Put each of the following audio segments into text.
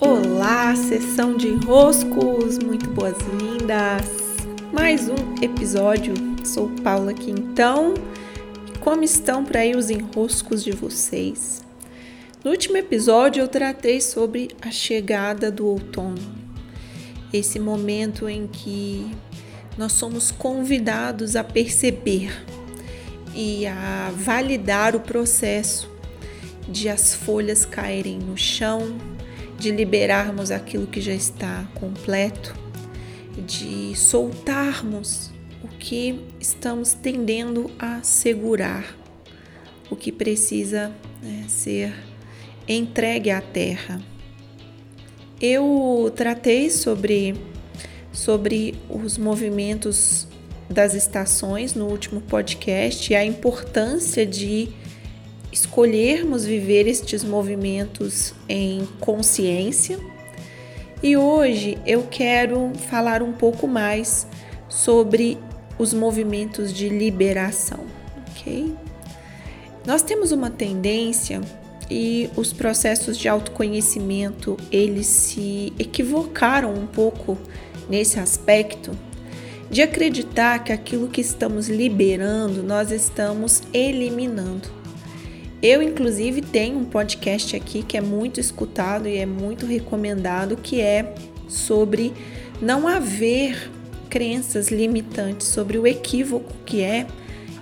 Olá, sessão de enroscos, muito boas-vindas. Mais um episódio. Sou Paula aqui então. Como estão por aí os enroscos de vocês? No último episódio eu tratei sobre a chegada do outono. Esse momento em que nós somos convidados a perceber e a validar o processo de as folhas caírem no chão, de liberarmos aquilo que já está completo, de soltarmos o que estamos tendendo a segurar, o que precisa né, ser entregue à terra. Eu tratei sobre, sobre os movimentos das estações no último podcast e a importância de escolhermos viver estes movimentos em consciência. E hoje eu quero falar um pouco mais sobre os movimentos de liberação, ok? Nós temos uma tendência e os processos de autoconhecimento eles se equivocaram um pouco nesse aspecto de acreditar que aquilo que estamos liberando nós estamos eliminando. Eu, inclusive, tenho um podcast aqui que é muito escutado e é muito recomendado, que é sobre não haver crenças limitantes, sobre o equívoco que é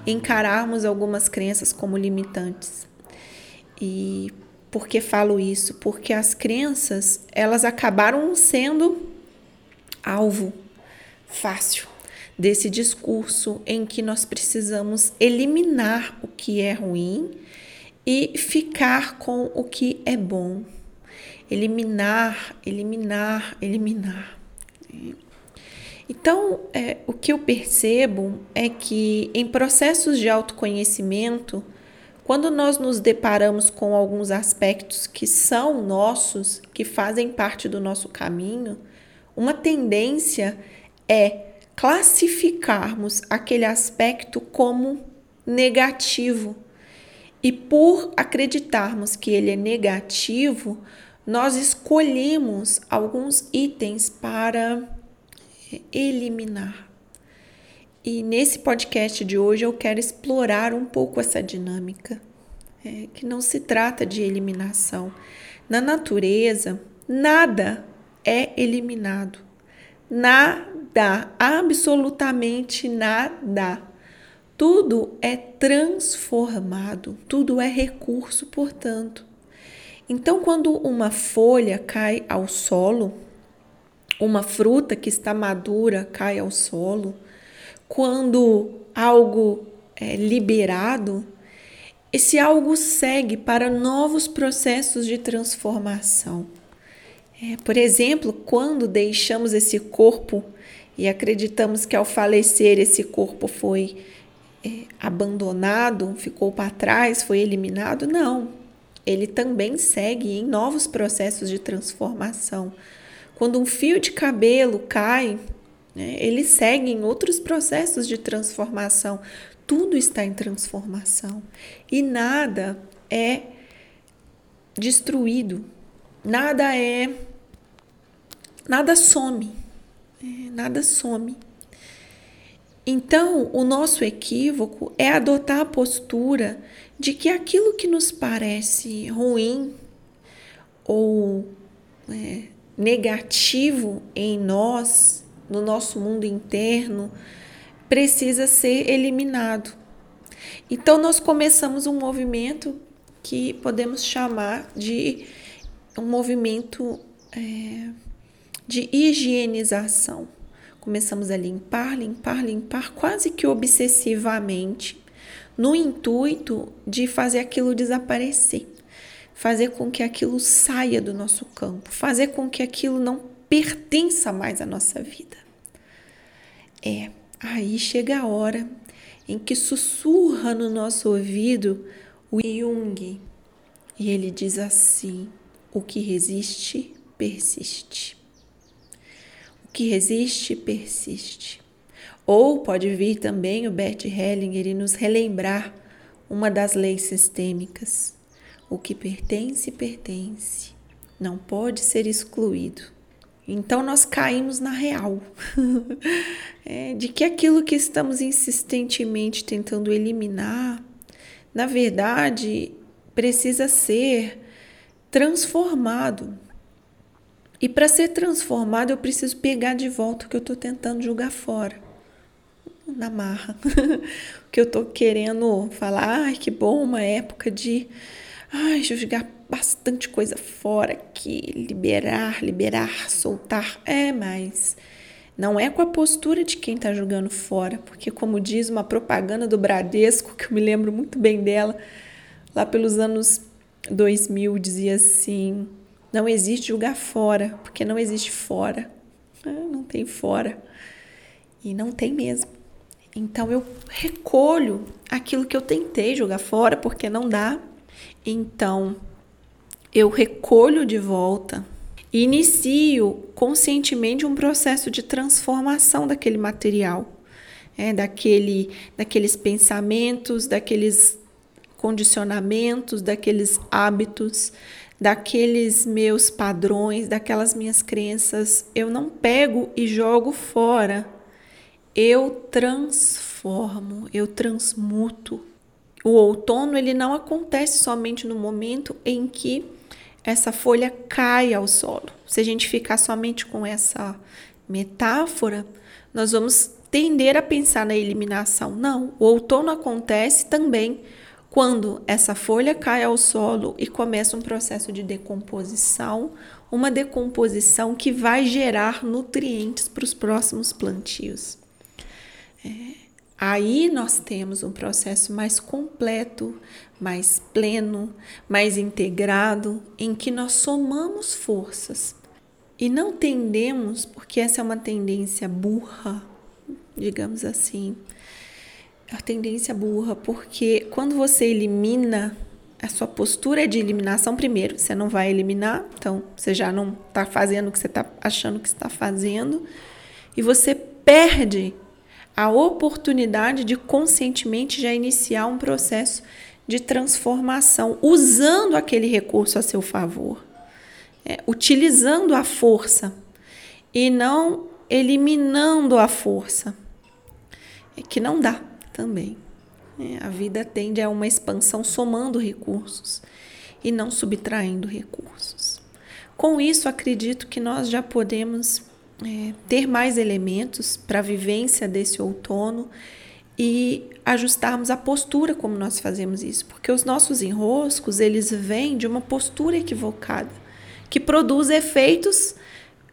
encararmos algumas crenças como limitantes. E por que falo isso? Porque as crenças, elas acabaram sendo alvo fácil desse discurso em que nós precisamos eliminar o que é ruim e ficar com o que é bom. Eliminar, eliminar, eliminar. Então, é, o que eu percebo é que em processos de autoconhecimento, quando nós nos deparamos com alguns aspectos que são nossos, que fazem parte do nosso caminho, uma tendência é classificarmos aquele aspecto como negativo e por acreditarmos que ele é negativo, nós escolhemos alguns itens para eliminar. E nesse podcast de hoje eu quero explorar um pouco essa dinâmica, é, que não se trata de eliminação. Na natureza, nada é eliminado. Nada, absolutamente nada. Tudo é transformado, tudo é recurso, portanto. Então, quando uma folha cai ao solo, uma fruta que está madura cai ao solo, quando algo é liberado, esse algo segue para novos processos de transformação. É, por exemplo, quando deixamos esse corpo e acreditamos que ao falecer esse corpo foi é, abandonado, ficou para trás, foi eliminado? Não. Ele também segue em novos processos de transformação. Quando um fio de cabelo cai, né, ele segue em outros processos de transformação. Tudo está em transformação e nada é destruído, nada é. Nada some, é, nada some. Então, o nosso equívoco é adotar a postura de que aquilo que nos parece ruim ou é, negativo em nós, no nosso mundo interno, precisa ser eliminado. Então, nós começamos um movimento que podemos chamar de um movimento é, de higienização. Começamos a limpar, limpar, limpar, quase que obsessivamente, no intuito de fazer aquilo desaparecer, fazer com que aquilo saia do nosso campo, fazer com que aquilo não pertença mais à nossa vida. É, aí chega a hora em que sussurra no nosso ouvido o Jung e ele diz assim: o que resiste, persiste que resiste, persiste. Ou pode vir também o Bert Hellinger e nos relembrar uma das leis sistêmicas. O que pertence, pertence. não pode ser excluído. Então nós caímos na real é, de que aquilo que estamos insistentemente tentando eliminar, na verdade, precisa ser transformado. E para ser transformado, eu preciso pegar de volta o que eu estou tentando jogar fora. Na marra. o que eu estou querendo falar, ai, que bom, uma época de ai, jogar bastante coisa fora aqui, liberar, liberar, soltar. É, mas não é com a postura de quem está jogando fora, porque, como diz uma propaganda do Bradesco, que eu me lembro muito bem dela, lá pelos anos 2000, dizia assim: não existe jogar fora, porque não existe fora. É, não tem fora. E não tem mesmo. Então eu recolho aquilo que eu tentei jogar fora, porque não dá. Então eu recolho de volta inicio conscientemente um processo de transformação daquele material, é, daquele, daqueles pensamentos, daqueles condicionamentos, daqueles hábitos, daqueles meus padrões, daquelas minhas crenças. Eu não pego e jogo fora. Eu transformo, eu transmuto. O outono ele não acontece somente no momento em que essa folha cai ao solo. Se a gente ficar somente com essa metáfora, nós vamos tender a pensar na eliminação. Não, o outono acontece também quando essa folha cai ao solo e começa um processo de decomposição, uma decomposição que vai gerar nutrientes para os próximos plantios. É, Aí nós temos um processo mais completo, mais pleno, mais integrado, em que nós somamos forças e não tendemos, porque essa é uma tendência burra, digamos assim, a tendência burra, porque quando você elimina a sua postura é de eliminação primeiro, você não vai eliminar, então você já não está fazendo o que você está achando que está fazendo, e você perde a oportunidade de conscientemente já iniciar um processo de transformação, usando aquele recurso a seu favor, é, utilizando a força e não eliminando a força, é que não dá também. É, a vida tende a uma expansão somando recursos e não subtraindo recursos. Com isso, acredito que nós já podemos é, ter mais elementos para a vivência desse outono e ajustarmos a postura como nós fazemos isso, porque os nossos enroscos eles vêm de uma postura equivocada que produz efeitos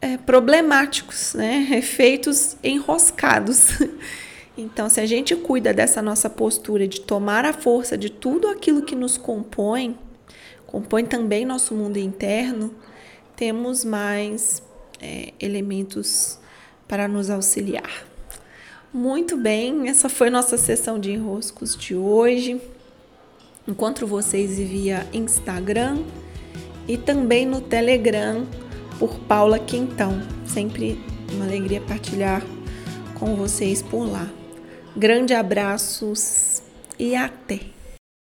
é, problemáticos, né? efeitos enroscados. Então, se a gente cuida dessa nossa postura de tomar a força de tudo aquilo que nos compõe, compõe também nosso mundo interno, temos mais é, elementos para nos auxiliar. Muito bem, essa foi nossa sessão de enroscos de hoje. Encontro vocês via Instagram e também no Telegram por Paula Quintão. Sempre uma alegria partilhar com vocês por lá. Grande abraços e até!